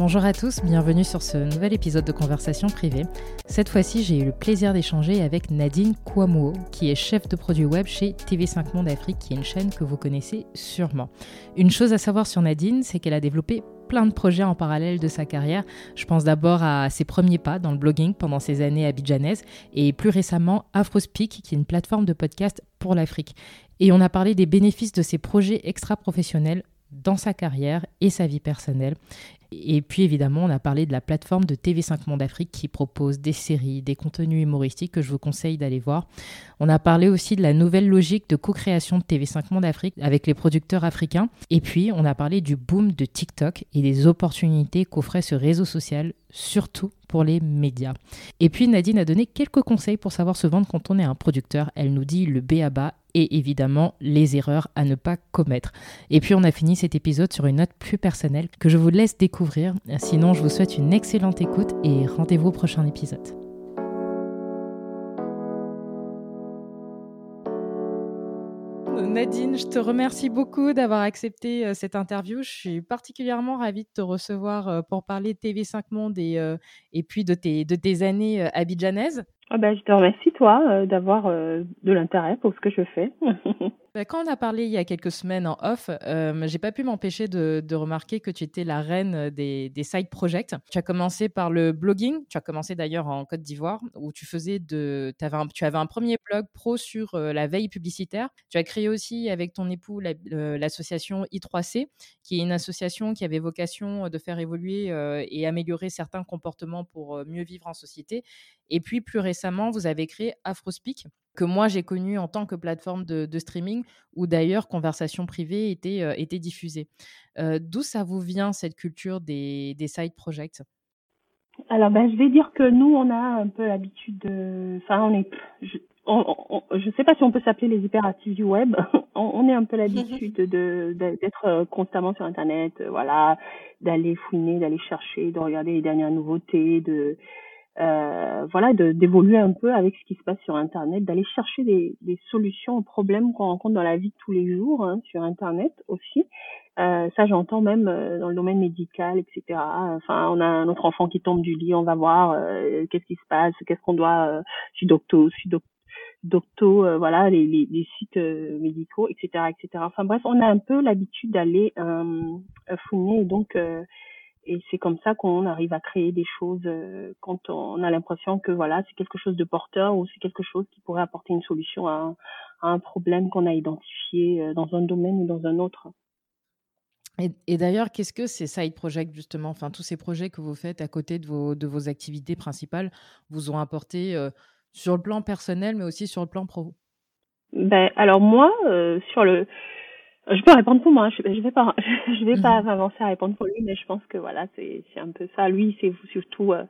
Bonjour à tous, bienvenue sur ce nouvel épisode de Conversation privée. Cette fois-ci, j'ai eu le plaisir d'échanger avec Nadine Kouamouo, qui est chef de produit web chez TV5 Monde Afrique, qui est une chaîne que vous connaissez sûrement. Une chose à savoir sur Nadine, c'est qu'elle a développé plein de projets en parallèle de sa carrière. Je pense d'abord à ses premiers pas dans le blogging pendant ses années abidjanaises et plus récemment Afrospeak, qui est une plateforme de podcast pour l'Afrique. Et on a parlé des bénéfices de ses projets extra-professionnels dans sa carrière et sa vie personnelle. Et puis évidemment, on a parlé de la plateforme de TV5 Monde Afrique qui propose des séries, des contenus humoristiques que je vous conseille d'aller voir. On a parlé aussi de la nouvelle logique de co-création de TV5 Monde Afrique avec les producteurs africains. Et puis, on a parlé du boom de TikTok et des opportunités qu'offrait ce réseau social, surtout pour les médias. Et puis, Nadine a donné quelques conseils pour savoir se vendre quand on est un producteur. Elle nous dit le B à bas et évidemment les erreurs à ne pas commettre. Et puis on a fini cet épisode sur une note plus personnelle que je vous laisse découvrir. Sinon, je vous souhaite une excellente écoute et rendez-vous au prochain épisode. Nadine, je te remercie beaucoup d'avoir accepté euh, cette interview. Je suis particulièrement ravie de te recevoir euh, pour parler de TV5 Monde et, euh, et puis de tes années abidjanaises. Ah ben, je te remercie, toi, d'avoir de l'intérêt pour ce que je fais. Bah, quand on a parlé il y a quelques semaines en off, euh, j'ai pas pu m'empêcher de, remarquer que tu étais la reine des, des, side projects. Tu as commencé par le blogging, tu as commencé d'ailleurs en Côte d'Ivoire, où tu faisais de, avais un, tu avais un premier blog pro sur euh, la veille publicitaire. Tu as créé aussi avec ton époux l'association I3C, qui est une association qui avait vocation de faire évoluer euh, et améliorer certains comportements pour euh, mieux vivre en société. Et puis plus récemment, vous avez créé Afrospeak, que moi j'ai connu en tant que plateforme de, streaming, où d'ailleurs Conversation privée était, euh, était diffusée. Euh, d'où ça vous vient cette culture des, des side projects? Alors ben, je vais dire que nous on a un peu l'habitude de... Enfin on est... Je... ne sais pas si on peut s'appeler les hyperactifs du web. on, est un peu l'habitude de, d'être euh, constamment sur Internet, voilà, d'aller fouiner, d'aller chercher, de regarder les dernières nouveautés, de euh, voilà, d'évoluer un peu avec ce qui se passe sur Internet, d'aller chercher des, des, solutions aux problèmes qu'on rencontre dans la vie de tous les jours hein, sur Internet aussi. Euh, ça, j'entends même euh, dans le domaine médical, etc. Enfin, on a notre enfant qui tombe du lit, on va voir euh, qu'est-ce qui se passe, qu'est-ce qu'on doit, euh, je suis docto, je docto, euh, voilà, les, les, les sites médicaux, etc., etc. Enfin bref, on a un peu l'habitude d'aller fouiner et donc et c'est comme ça qu'on arrive à créer des choses euh, quand on a l'impression que voilà c'est quelque chose de porteur ou c'est quelque chose qui pourrait apporter une solution à un, problème qu'on a identifié euh, dans un domaine ou dans un autre. Et, d'ailleurs, qu'est-ce que ces side projects justement, enfin tous ces projets que vous faites à côté de vos, de vos activités principales, vous ont apporté euh, sur le plan personnel, mais aussi sur le plan pro? Ben alors moi, sur le je peux répondre pour moi. Je, je vais pas, je vais pas avancer à répondre pour lui, mais je pense que voilà, c'est c'est un peu ça. Lui, c'est surtout euh,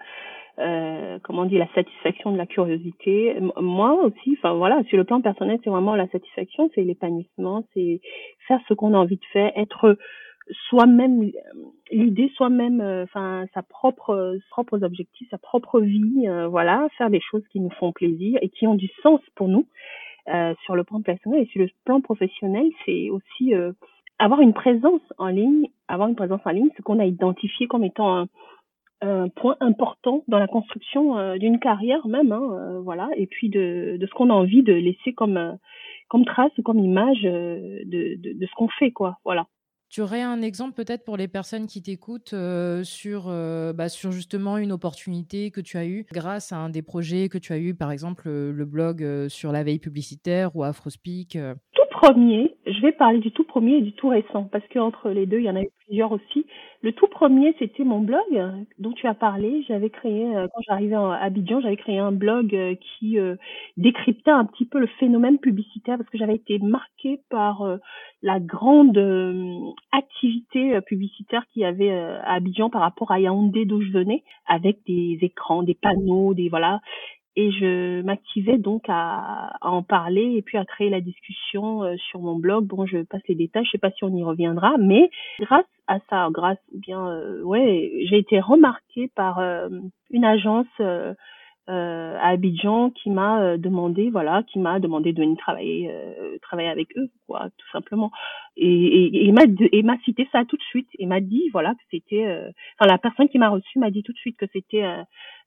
euh, comment on dit la satisfaction de la curiosité. Moi aussi, enfin voilà, sur le plan personnel, c'est vraiment la satisfaction, c'est l'épanouissement, c'est faire ce qu'on a envie de faire, être soi-même l'idée soi-même euh, enfin sa propre propres objectifs sa propre vie euh, voilà faire des choses qui nous font plaisir et qui ont du sens pour nous euh, sur le plan personnel et sur le plan professionnel, c'est aussi euh, avoir une présence en ligne, avoir une présence en ligne, ce qu'on a identifié comme étant un, point important dans la construction euh, d'une carrière même, hein, voilà, et puis de, ce qu'on a envie de laisser comme comme trace, comme image de, de, de ce qu'on fait, quoi, voilà. Tu aurais un exemple peut-être pour les personnes qui t'écoutent euh, sur, euh, bah, sur justement une opportunité que tu as eue grâce à un des projets que tu as eu, par exemple le blog euh, sur la veille publicitaire ou Afrospeak Tout premier, je vais parler du tout premier et du tout récent parce qu'entre les deux, il y en a eu aussi. Le tout premier, c'était mon blog dont tu as parlé. J'avais créé, quand j'arrivais à Abidjan, j'avais créé un blog qui décryptait un petit peu le phénomène publicitaire parce que j'avais été marquée par la grande euh, activité euh, publicitaire qu'il y avait euh, à Abidjan par rapport à Yaoundé d'où je venais, avec des écrans, des panneaux, des voilà. Et je m'activais donc à, en parler et puis à créer la discussion euh, sur mon blog. Bon, je passe les détails, je sais pas si on y reviendra, mais grâce à ça, grâce bien euh, ouais, j'ai été remarquée par euh, une agence à Abidjan qui m'a demandé voilà, qui m'a demandé de venir travailler travailler avec eux quoi, tout simplement. Et, et m'a et m'a cité ça tout de suite et m'a dit voilà que c'était enfin la personne qui m'a reçu m'a dit tout de suite que c'était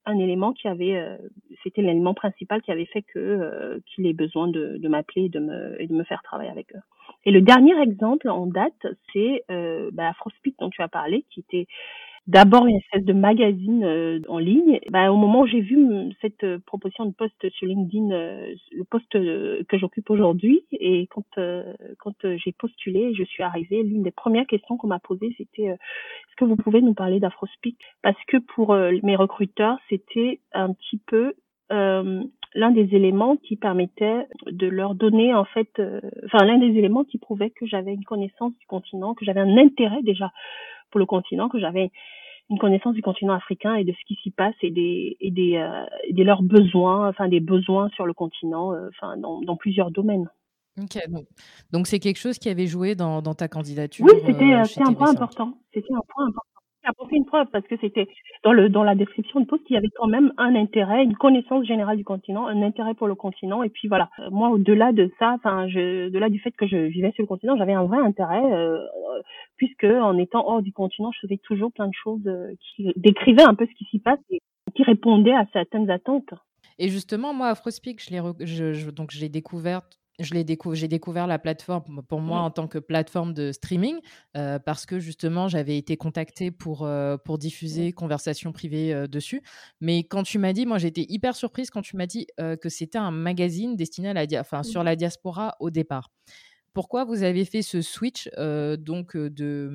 un élément qui avait, euh, c'était l'élément principal qui avait fait que euh, qu'il ait besoin de, de m'appeler et de me et de me faire travailler avec eux. Et le dernier exemple en date, c'est euh, bah, Afrospeak dont tu as parlé, qui était d'abord une espèce de magazine euh, en ligne. Bah, au moment où j'ai vu cette euh, proposition de poste sur LinkedIn, euh, le poste que j'occupe aujourd'hui, et quand quand j'ai postulé, je suis arrivée, l'une des premières questions qu'on m'a posées, c'était est-ce que vous pouvez nous parler d'Afrospeak Parce que pour mes recruteurs, c'était un petit peu l'un des éléments qui permettait de leur donner en fait, enfin l'un des éléments qui prouvait que j'avais une connaissance du continent, que j'avais un intérêt déjà pour le continent, que j'avais une connaissance du continent africain et de ce qui s'y passe et des et des, euh, de leurs besoins, enfin des besoins sur le continent, euh, enfin dans, dans plusieurs domaines. Ok, donc c'est quelque chose qui avait joué dans, dans ta candidature. Oui, c'était euh, un point important. C'était un point important apporté une preuve parce que c'était dans le dans la description de poste, il y avait quand même un intérêt, une connaissance générale du continent, un intérêt pour le continent. Et puis voilà, euh, moi au-delà de ça, enfin, je, au-delà du fait que je vivais sur le continent, j'avais un vrai intérêt euh, puisque en étant hors du continent, je faisais toujours plein de choses euh, qui décrivaient un peu ce qui s'y passe et qui répondaient à certaines attentes. Et justement, moi, Afrospeak, je l'ai, je, donc je l'ai découvert, j'ai découvert la plateforme pour moi mmh. en tant que plateforme de streaming euh, parce que justement j'avais été contactée pour, euh, pour diffuser conversation privée euh, dessus. Mais quand tu m'as dit, moi j'étais hyper surprise quand tu m'as dit que c'était un magazine destiné à la, enfin, sur la diaspora au départ pourquoi vous avez fait ce switch euh, donc euh, de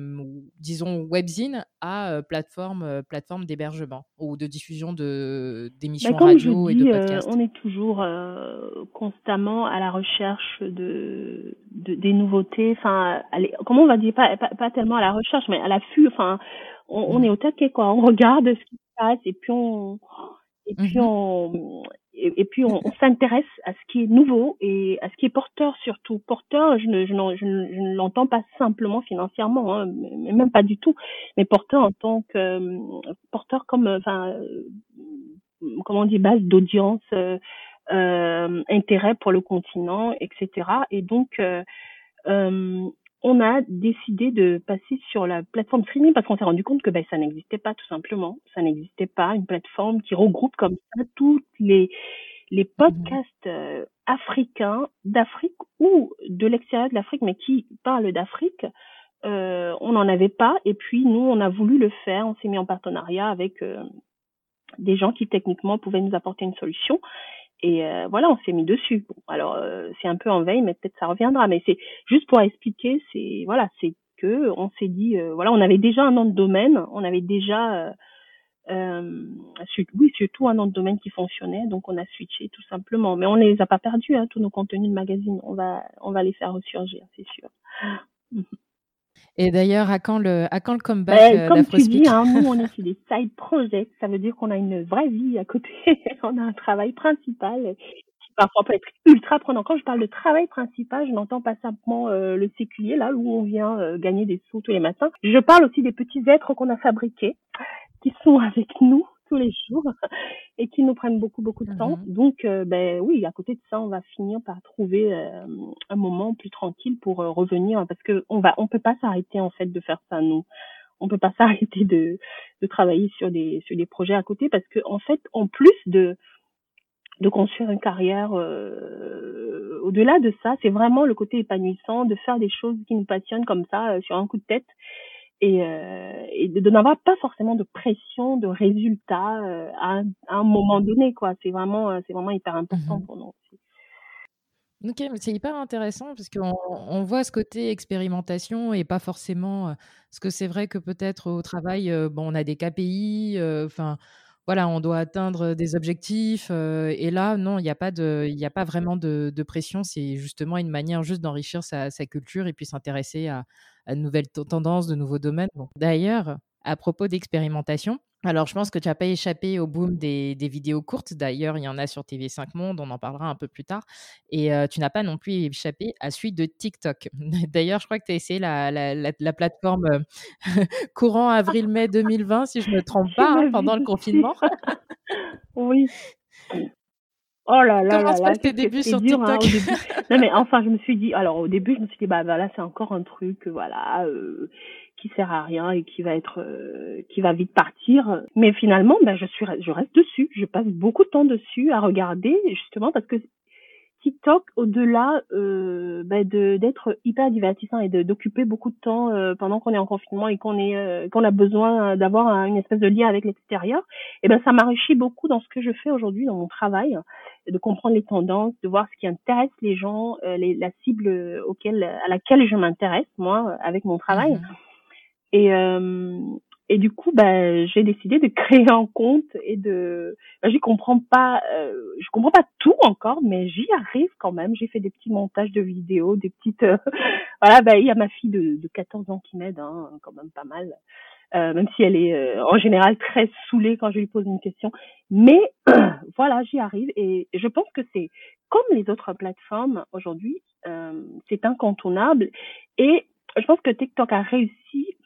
disons webzine à euh, plateforme plateforme d'hébergement ou de diffusion de d'émissions bah, radio et de podcasts? On est toujours constamment à la recherche de, de des nouveautés. Enfin, comment on va dire? Pas, pas, tellement à la recherche, mais à l'affût. Enfin, on, on, mmh. est au taquet quoi. On regarde ce qui se passe et puis on et puis mmh on et, puis on, s'intéresse à ce qui est nouveau et à ce qui est porteur surtout. Porteur, je ne, je ne, je ne, l'entends pas simplement financièrement, hein, même pas du tout, mais porteur en tant que porteur comme, enfin, comment on dit, base d'audience, euh, euh, intérêt pour le continent, etc. Et donc, euh, euh on a décidé de passer sur la plateforme streaming parce qu'on s'est rendu compte que ben, ça n'existait pas tout simplement. Ça n'existait pas une plateforme qui regroupe comme ça tous les, les mmh podcasts euh, africains d'Afrique ou de l'extérieur de l'Afrique, mais qui parlent d'Afrique. Euh, on n'en avait pas et puis nous on a voulu le faire. On s'est mis en partenariat avec euh, des gens qui techniquement pouvaient nous apporter une solution et euh, voilà, on s'est mis dessus. alors euh, c'est un peu en veille, mais peut-être ça reviendra. Mais c'est juste pour expliquer, c'est voilà, c'est que on s'est dit, euh, voilà, on avait déjà un nom de domaine, on avait déjà, oui, surtout un nom de domaine qui fonctionnait, donc on a switché tout simplement. Mais on les a pas perdus, hein, tous nos contenus de magazine, on va, on va les faire ressurgir, c'est sûr. Et d'ailleurs, à quand le, à quand le comeback ben, Comme tu dis, hein, nous, on est sur des side projects. Ça veut dire qu'on a une vraie vie à côté. on a un travail principal qui parfois peut être ultra prenant. Quand je parle de travail principal, je n'entends pas simplement euh, le séculier, là où on vient euh, gagner des sous tous les matins. Je parle aussi des petits êtres qu'on a fabriqués, qui sont avec nous tous les jours et qui nous prennent beaucoup beaucoup de temps. Mhm. Donc euh, ben oui, à côté de ça, on va finir par trouver euh, un moment plus tranquille pour euh, revenir parce que on va on peut pas s'arrêter en fait de faire ça nous. On peut pas s'arrêter de de travailler sur des sur des projets à côté parce que en fait en plus de de construire une carrière au-delà de ça, c'est vraiment le côté épanouissant de faire des choses qui nous passionnent comme ça sur un coup de tête et, euh, et de, n'avoir pas forcément de pression de résultat euh, à, un moment donné quoi c'est vraiment euh, c'est vraiment hyper important mmh pour nous aussi. Ok, mais c'est hyper intéressant parce qu'on on voit ce côté expérimentation et pas forcément. Parce que c'est vrai que peut-être au travail, bon, on a des KPI, enfin, voilà, on doit atteindre des objectifs. et là, non, il n'y a pas vraiment de, pression. C'est justement une manière juste d'enrichir sa, culture et puis s'intéresser à, à de nouvelles tendances, de nouveaux domaines. D'ailleurs, à propos d'expérimentation. Alors, je pense que tu n'as pas échappé au boom des, vidéos courtes. D'ailleurs, il y en a sur TV5 Monde, on en parlera un peu plus tard. Et tu n'as pas non plus échappé à celui de TikTok. D'ailleurs, je crois que tu as essayé la, la, plateforme courant avril-mai 2020, si je ne me trompe pas, hein, pendant le confinement. oui. Oh là là Comment là se là, tes débuts sur hein, TikTok? Non mais enfin, je me suis dit, alors au début, je me suis dit, bah, voilà, c'est encore un truc, voilà, euh, qui sert à rien et qui va être, euh, qui va vite partir. Mais finalement, ben je suis, je reste dessus. Je passe beaucoup de temps dessus à regarder, justement parce que TikTok, au-delà euh, bah, de d'être hyper divertissant et d'occuper beaucoup de temps euh, pendant qu'on est en confinement et qu'on est euh, qu'on a besoin d'avoir une espèce de lien avec l'extérieur, et eh ben ça m'enrichit beaucoup dans ce que je fais aujourd'hui dans mon travail, de comprendre les tendances, de voir ce qui intéresse les gens, euh, la cible auquel à laquelle je m'intéresse moi avec mon travail. Mmh et et du coup, bah, j'ai décidé de créer un compte et de. Bah, j'y comprends pas, euh, je comprends pas tout encore, mais j'y arrive quand même. J'ai fait des petits montages de vidéos, des petites. Euh, voilà, bah, il y a ma fille de, de 14 ans qui m'aide, hein, quand même pas mal. Euh, même si elle est euh, en général très saoulée quand je lui pose une question. Mais voilà, j'y arrive et je pense que c'est comme les autres plateformes aujourd'hui, euh, c'est incontournable. Et je pense que TikTok a réussi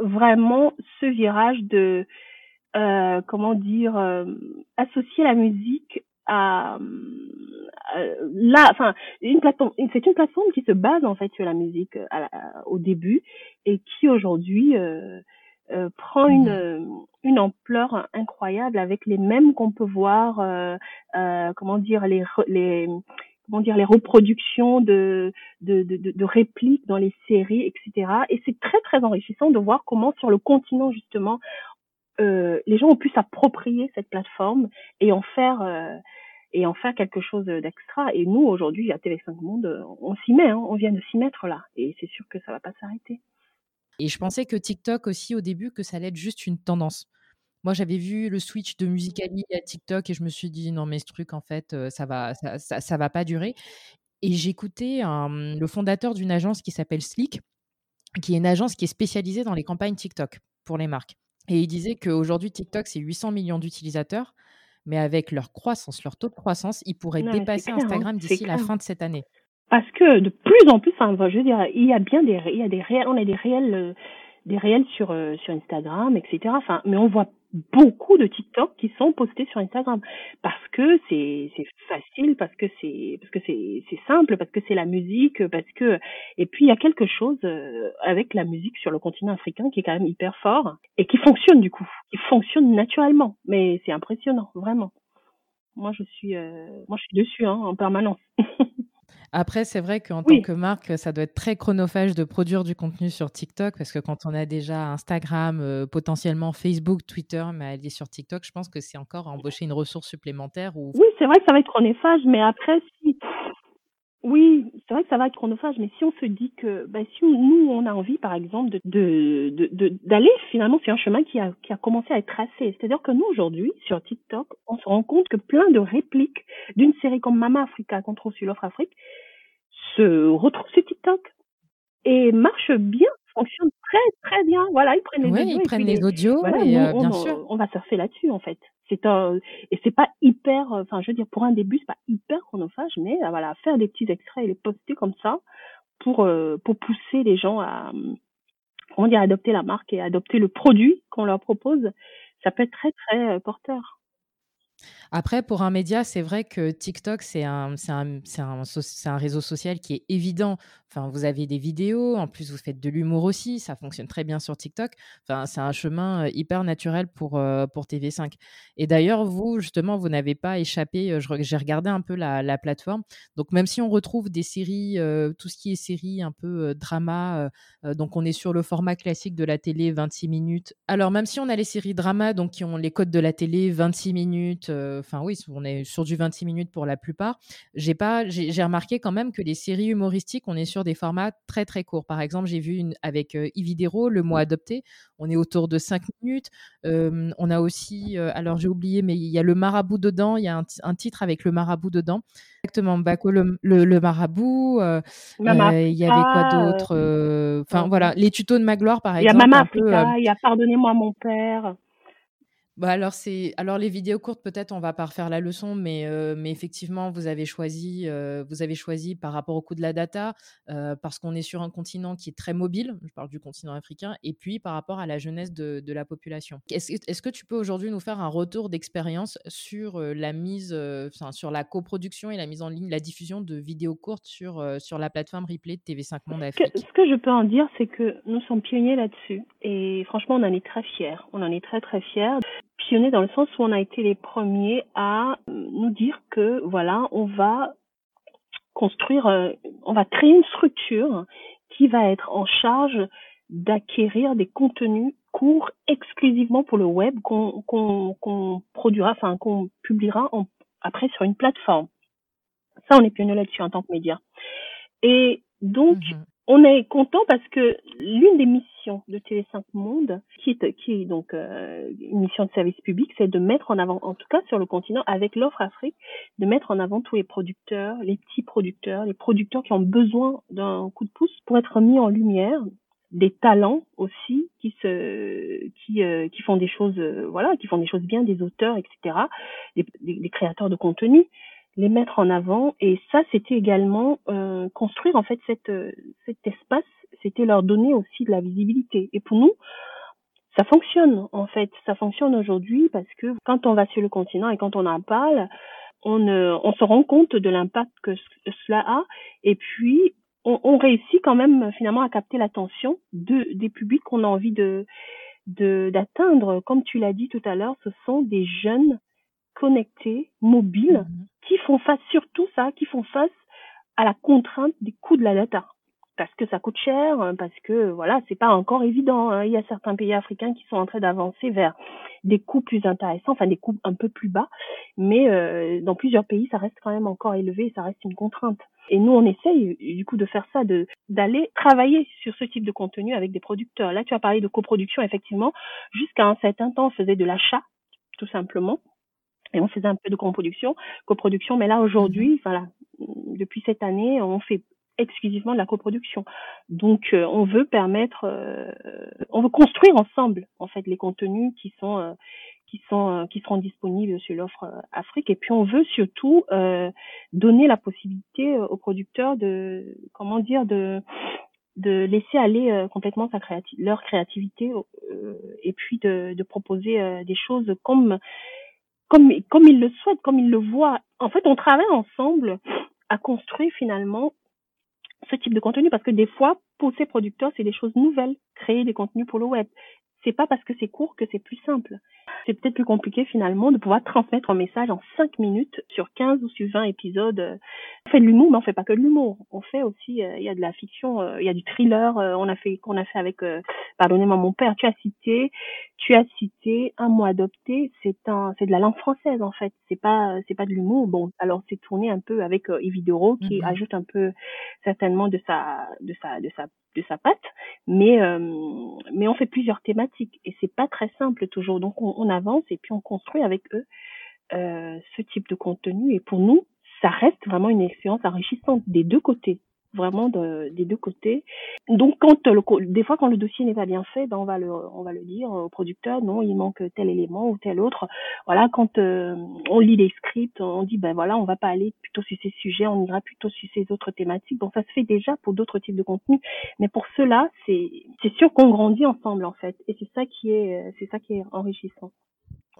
vraiment ce virage de euh, comment dire euh, associer la musique à, là enfin une plateforme c'est une plateforme qui se base en fait sur la musique euh, au début et qui aujourd'hui euh, euh, prend une mmh une ampleur incroyable avec les mêmes qu'on peut voir comment dire les les les reproductions de de, de, de répliques dans les séries, etc. Et c'est très très enrichissant de voir comment sur le continent justement euh, les gens ont pu s'approprier cette plateforme et en faire euh, et en faire quelque chose d'extra. Et nous aujourd'hui à TV5 Monde, on s'y met, hein, on vient de s'y mettre là, et c'est sûr que ça va pas s'arrêter. Et je pensais que TikTok aussi au début que ça allait être juste une tendance. Moi, j'avais vu le switch de Musicali à TikTok et je me suis dit non mais ce truc en fait ça va ça, ça, va pas durer. Et j'écoutais le fondateur d'une agence qui s'appelle Slick, qui est une agence qui est spécialisée dans les campagnes TikTok pour les marques. Et il disait qu'aujourd'hui TikTok c'est 800 millions d'utilisateurs, mais avec leur croissance, leur taux de croissance, ils pourraient dépasser hein, Instagram d'ici la fin de cette année. Parce que de plus en plus, enfin, je veux dire, il y a bien des, il y a des réels, on a des réels, des réels sur sur Instagram, etc. Enfin, mais on voit beaucoup de TikTok qui sont postés sur Instagram. Parce que c'est c'est facile parce que c'est parce que c'est c'est simple parce que c'est la musique parce que et puis il y a quelque chose euh, avec la musique sur le continent africain qui est quand même hyper fort et qui fonctionne du coup. Qui fonctionne naturellement. Mais c'est impressionnant vraiment. Moi je suis euh, moi je suis dessus hein, en permanence Après, c'est vrai qu'en tant que marque, ça doit être très chronophage de produire du contenu sur TikTok parce que quand on a déjà Instagram, euh, potentiellement Facebook, Twitter, mais aller sur TikTok, je pense que c'est encore embaucher une ressource supplémentaire. Ou... Oui, c'est vrai que ça va être chronophage, mais après, si. Oui, c'est vrai que ça va être chronophage, mais si on se dit que, bah, si nous, on a envie, par exemple, de, de, de, d'aller finalement sur un chemin qui a, qui a commencé à être tracé. C'est-à-dire que nous, aujourd'hui, sur TikTok, on se rend compte que plein de répliques d'une série comme Mama Africa qu'on trouve sur l'offre Afrique se retrouvent sur TikTok et marche bien, fonctionne très très bien. Voilà, ils prennent les audios. Ils prennent les, audios, et, euh, bien on, sûr. On va surfer là-dessus en fait. C'est un et c'est pas hyper, enfin je veux dire pour un début c'est pas hyper chronophage, mais euh, voilà faire des petits extraits et les poster comme ça pour euh, pour pousser les gens à comment dire adopter la marque et adopter le produit qu'on leur propose, ça peut être très très porteur. Après, pour un média, c'est vrai que TikTok, c'est un, réseau social qui est évident. Enfin, vous avez des vidéos, en plus vous faites de l'humour aussi, ça fonctionne très bien sur TikTok. Enfin, c'est un chemin euh, hyper naturel pour, euh, pour TV5. Et d'ailleurs, vous, justement, vous n'avez pas échappé, euh, j'ai regardé un peu la, la, plateforme. Donc, même si on retrouve des séries, tout ce qui est séries un peu drama, donc on est sur le format classique de la télé, 26 minutes. Alors, même si on a les séries drama, donc qui ont les codes de la télé, 26 minutes, enfin oui, on est sur du 26 minutes pour la plupart. J'ai pas, j'ai remarqué quand même que les séries humoristiques, on est sur des formats très très courts. Par exemple, j'ai vu une avec Ividero, Le mois adopté, on est autour de 5 minutes. on a aussi, alors j'ai oublié, mais il y a le marabout dedans, il y a un, titre avec le marabout dedans. Exactement, Baco le, le, marabout. il y avait quoi d'autre Enfin voilà, les tutos de Magloire par exemple. Il y a Mama Africa, il y a Pardonnez-moi mon père. Bah alors c'est alors les vidéos courtes peut-être on va pas refaire la leçon mais euh, mais effectivement vous avez choisi euh, vous avez choisi par rapport au coût de la data euh, parce qu'on est sur un continent qui est très mobile je parle du continent africain et puis par rapport à la jeunesse de, de la population. Est-ce, est-ce que tu peux aujourd'hui nous faire un retour d'expérience sur la mise enfin sur la coproduction et la mise en ligne la diffusion de vidéos courtes sur sur la plateforme replay de TV5 Monde Afrique? ce que je peux en dire c'est que nous sommes pionniers là-dessus et franchement on en est très fiers. On en est très très fiers pionniers dans le sens où on a été les premiers à nous dire que voilà, on va construire, euh, on va créer une structure qui va être en charge d'acquérir des contenus courts exclusivement pour le web qu'on qu'on produira, enfin qu'on publiera après sur une plateforme. Ça, on est pionnier là-dessus en tant que média. Et donc, mhm on est content parce que l'une des missions de TV5 Monde, qui est, qui est donc euh, une mission de service public, c'est de mettre en avant, en tout cas sur le continent, avec l'offre Afrique, de mettre en avant tous les producteurs, les petits producteurs, les producteurs qui ont besoin d'un coup de pouce pour être mis en lumière, des talents aussi qui se qui euh, qui font des choses euh, voilà qui font des choses bien des auteurs etc des créateurs de contenu les mettre en avant. Et ça, c'était également euh, construire en fait cette, euh, cet espace, c'était leur donner aussi de la visibilité. Et pour nous, ça fonctionne en fait, ça fonctionne aujourd'hui parce que quand on va sur le continent et quand on en parle, on, euh, on se rend compte de l'impact que cela a. Et puis, on, on, réussit quand même finalement à capter l'attention de, des publics qu'on a envie de d'atteindre. Comme tu l'as dit tout à l'heure, ce sont des jeunes connectés, mobiles, mhm. Qui font face, surtout ça, qui font face à la contrainte des coûts de la data. Parce que ça coûte cher, hein, parce que voilà, c'est pas encore évident. Hein. Il y a certains pays africains qui sont en train d'avancer vers des coûts plus intéressants, enfin des coûts un peu plus bas, mais euh, dans plusieurs pays, ça reste quand même encore élevé ça reste une contrainte. Et nous, on essaye du coup de faire ça, de d'aller travailler sur ce type de contenu avec des producteurs. Là, tu as parlé de coproduction, effectivement. Jusqu'à un certain temps, on faisait de l'achat, tout simplement et on faisait un peu de coproduction, coproduction, mais là aujourd'hui, mhm. voilà, depuis cette année, on fait exclusivement de la coproduction. Donc, euh, on veut permettre, euh, on veut construire ensemble en fait les contenus qui sont euh, qui sont qui seront disponibles sur l'offre Afrique. Et puis, on veut surtout donner la possibilité aux producteurs de, comment dire, de de laisser aller complètement sa créati leur créativité et puis de, de proposer des choses comme comme, comme ils le souhaitent, comme ils le voient. En fait, on travaille ensemble à construire finalement ce type de contenu parce que des fois, pour ces producteurs, c'est des choses nouvelles, créer des contenus pour le web c'est pas parce que c'est court que c'est plus simple. C'est peut-être plus compliqué finalement de pouvoir transmettre un message en 5 minutes sur 15 ou sur 20 épisodes. On fait de l'humour, mais on fait pas que de l'humour. On fait aussi, euh, il y a de la fiction, euh, il y a du thriller. Euh, on a fait, qu'on a fait avec, pardonnez-moi mon père. Tu as cité, tu as cité un mot adopté. C'est un, c'est de la langue française en fait. C'est pas, c'est pas de l'humour. Bon, alors c'est tourné un peu avec Evidoro qui mhm. ajoute un peu certainement de sa, de sa, de sa de sa patte, mais euh, mais on fait plusieurs thématiques et c'est pas très simple toujours. Donc on, avance et puis on construit avec eux euh, ce type de contenu. Et pour nous ça reste vraiment une expérience enrichissante des deux côtés vraiment de, des deux côtés. Donc quand le, des fois quand le dossier n'est pas bien fait, ben on va le on va le dire au producteur non, il manque tel élément ou tel autre. Voilà, quand euh, on lit les scripts, on dit ben voilà, on va pas aller plutôt sur ces sujets, on ira plutôt sur ces autres thématiques. Bon, ça se fait déjà pour d'autres types de contenus, mais pour cela, c'est c'est sûr qu'on grandit ensemble en fait et c'est ça qui est c'est ça qui est enrichissant.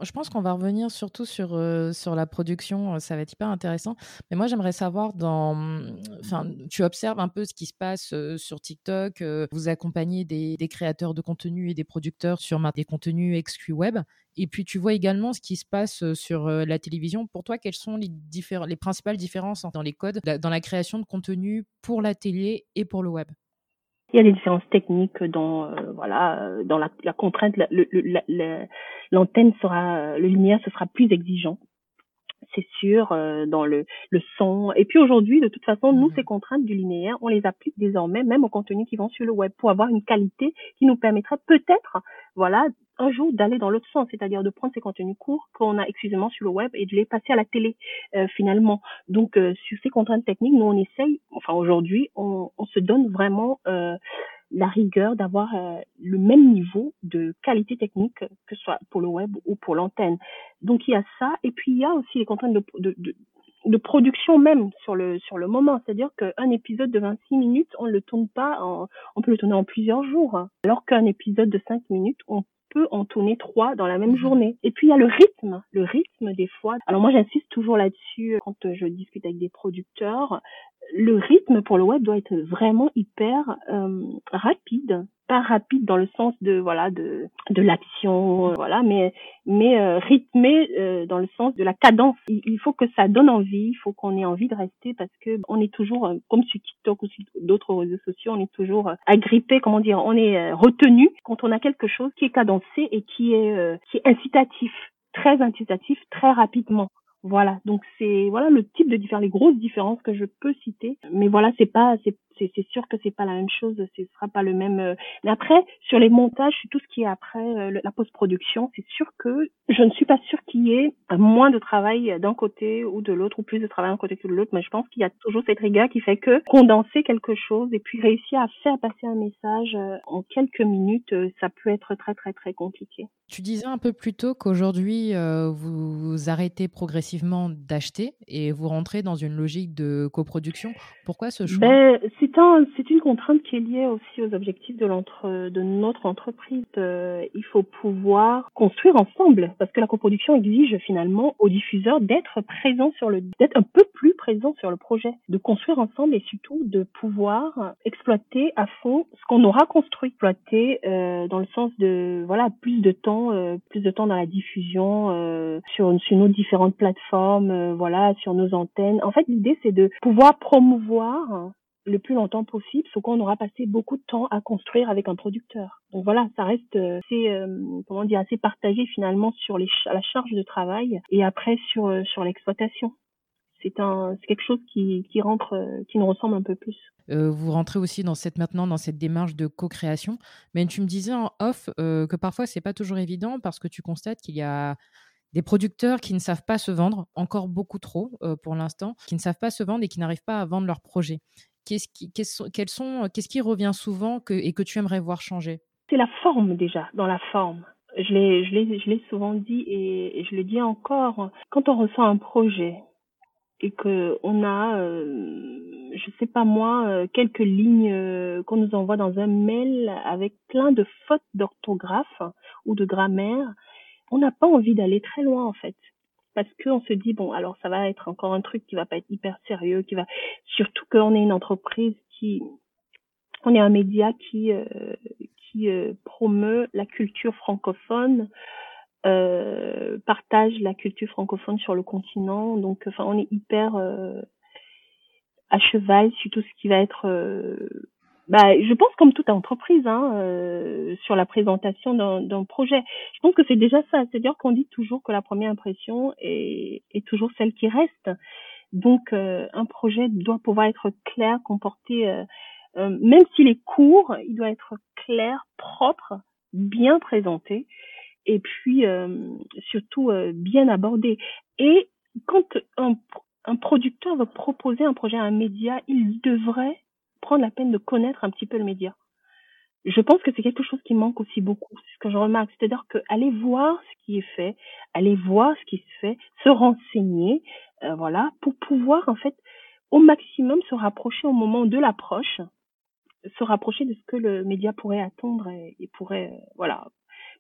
Je pense qu'on va revenir surtout sur, euh, sur la production, euh, ça va être hyper intéressant. Mais moi, j'aimerais savoir, dans, enfin, tu observes un peu ce qui se passe euh, sur TikTok, vous accompagnez des, créateurs de contenu et des producteurs sur des contenus exclus web. Et puis, tu vois également ce qui se passe sur la télévision. Pour toi, quelles sont les, les principales différences dans les codes, dans la création de contenu pour la télé et pour le web? Il y a des différences techniques dans euh, voilà dans la, la contrainte l'antenne sera le lumière ce sera plus exigeant c'est sûr, euh, dans le, le son. Et puis aujourd'hui, de toute façon, nous, Mhm. ces contraintes du linéaire, on les applique désormais même aux contenus qui vont sur le web pour avoir une qualité qui nous permettrait peut-être, voilà, un jour d'aller dans l'autre sens, c'est-à-dire de prendre ces contenus courts qu'on a exclusivement sur le web et de les passer à la télé euh, finalement. Donc euh, sur ces contraintes techniques, nous on essaye, enfin aujourd'hui, on, on se donne vraiment euh, la rigueur d'avoir euh, le même niveau de qualité technique que soit pour le web ou pour l'antenne. Donc il y a ça et puis il y a aussi les contraintes de, de, de production même sur le sur le moment, c'est-à-dire qu'un épisode de 26 minutes, on le tourne pas en, on peut le tourner en plusieurs jours, alors qu'un épisode de 5 minutes, on peut en tourner trois dans la même Mhm. journée. Et puis il y a le rythme, le rythme des fois. Alors moi j'insiste toujours là-dessus euh, quand euh, je discute avec des producteurs. Le rythme pour le web doit être vraiment hyper euh, rapide, pas rapide dans le sens de voilà de de l'action, euh, voilà, mais mais euh, rythmé euh, dans le sens de la cadence. Il, faut que ça donne envie, il faut qu'on ait envie de rester parce que on est toujours euh, comme sur TikTok ou sur d'autres réseaux sociaux, on est toujours euh, agrippé, comment dire, on est retenu quand on a quelque chose qui est cadencé et qui est euh, qui est incitatif, très incitatif, très rapidement. Voilà, donc c'est voilà le type de différence, les grosses différences que je peux citer. Mais voilà, c'est pas, c'est c'est c'est sûr que c'est pas la même chose, ce sera pas le même. euh, Mais après, sur les montages, sur tout ce qui est après euh, la post-production, c'est sûr que je ne suis pas sûre qu'il y ait moins de travail d'un côté ou de l'autre, ou plus de travail d'un côté que de l'autre. Mais je pense qu'il y a toujours cette rigueur qui fait que condenser quelque chose et puis réussir à faire passer un message euh, en quelques minutes, ça peut être très très très compliqué. Tu disais un peu plus tôt qu'aujourd'hui, euh, vous arrêtez progressivement d'acheter et vous rentrez dans une logique de coproduction. Pourquoi ce choix? Ben, c'est un, c'est une contrainte qui est liée aussi aux objectifs de l'entre, de notre entreprise. Euh, il faut pouvoir construire ensemble, parce que la coproduction exige finalement aux diffuseurs d'être présents sur le, d'être un peu plus présents sur le projet, de construire ensemble et surtout de pouvoir exploiter à fond ce qu'on aura construit, exploiter euh, dans le sens de voilà plus de temps, euh, plus de temps dans la diffusion euh, sur sur nos différentes plateformes, euh, voilà sur nos antennes. En fait, l'idée c'est de pouvoir promouvoir le plus longtemps possible, ce qu'on aura passé beaucoup de temps à construire avec un producteur. Donc voilà, ça reste euh, assez, euh, comment dire, assez partagé finalement sur la charge de travail et après sur euh, sur l'exploitation. C'est quelque chose qui qui rentre, qui nous ressemble un peu plus. Vous rentrez aussi dans cette maintenant dans cette démarche de co-création, mais tu me disais en off que parfois c'est pas toujours évident parce que tu constates qu'il y a des producteurs qui ne savent pas se vendre, encore beaucoup trop pour l'instant, qui ne savent pas se vendre et qui n'arrivent pas à vendre leurs projets. Qu'est-ce qui, quels sont, qu'est-ce qui revient souvent et que tu aimerais voir changer? C'est la forme déjà, dans la forme. Je l'ai, souvent dit et, je le dis encore. Quand on reçoit un projet et que on a, euh, je sais pas moi, euh, quelques lignes euh, qu'on nous envoie dans un mail avec plein de fautes d'orthographe ou de grammaire, on n'a pas envie d'aller très loin en fait. Parce qu'on se dit, bon, alors ça va être encore un truc qui va pas être hyper sérieux, qui va, surtout qu'on est une entreprise qui, on est un média qui, euh, qui euh, promeut la culture francophone, euh, partage la culture francophone sur le continent. Donc, enfin, on est hyper à cheval sur tout ce qui va être, bah, je pense comme toute entreprise, hein, euh, sur la présentation d'un projet. Je pense que c'est déjà ça, c'est-à-dire qu'on dit toujours que la première impression est, est toujours celle qui reste. Donc, euh, un projet doit pouvoir être clair, comporter, euh, euh, même s'il est court, il doit être clair, propre, bien présenté, et puis euh, surtout euh, bien abordé. Et quand un, un producteur veut proposer un projet à un média, il devrait prendre la peine de connaître un petit peu le média. Je pense que c'est quelque chose qui manque aussi beaucoup, c'est ce que je remarque. C'est-à-dire que aller voir ce qui est fait, aller voir ce qui se fait, se renseigner, euh, voilà, pour pouvoir en fait au maximum se rapprocher au moment de l'approche, se rapprocher de ce que le média pourrait attendre et, pourrait, euh, voilà,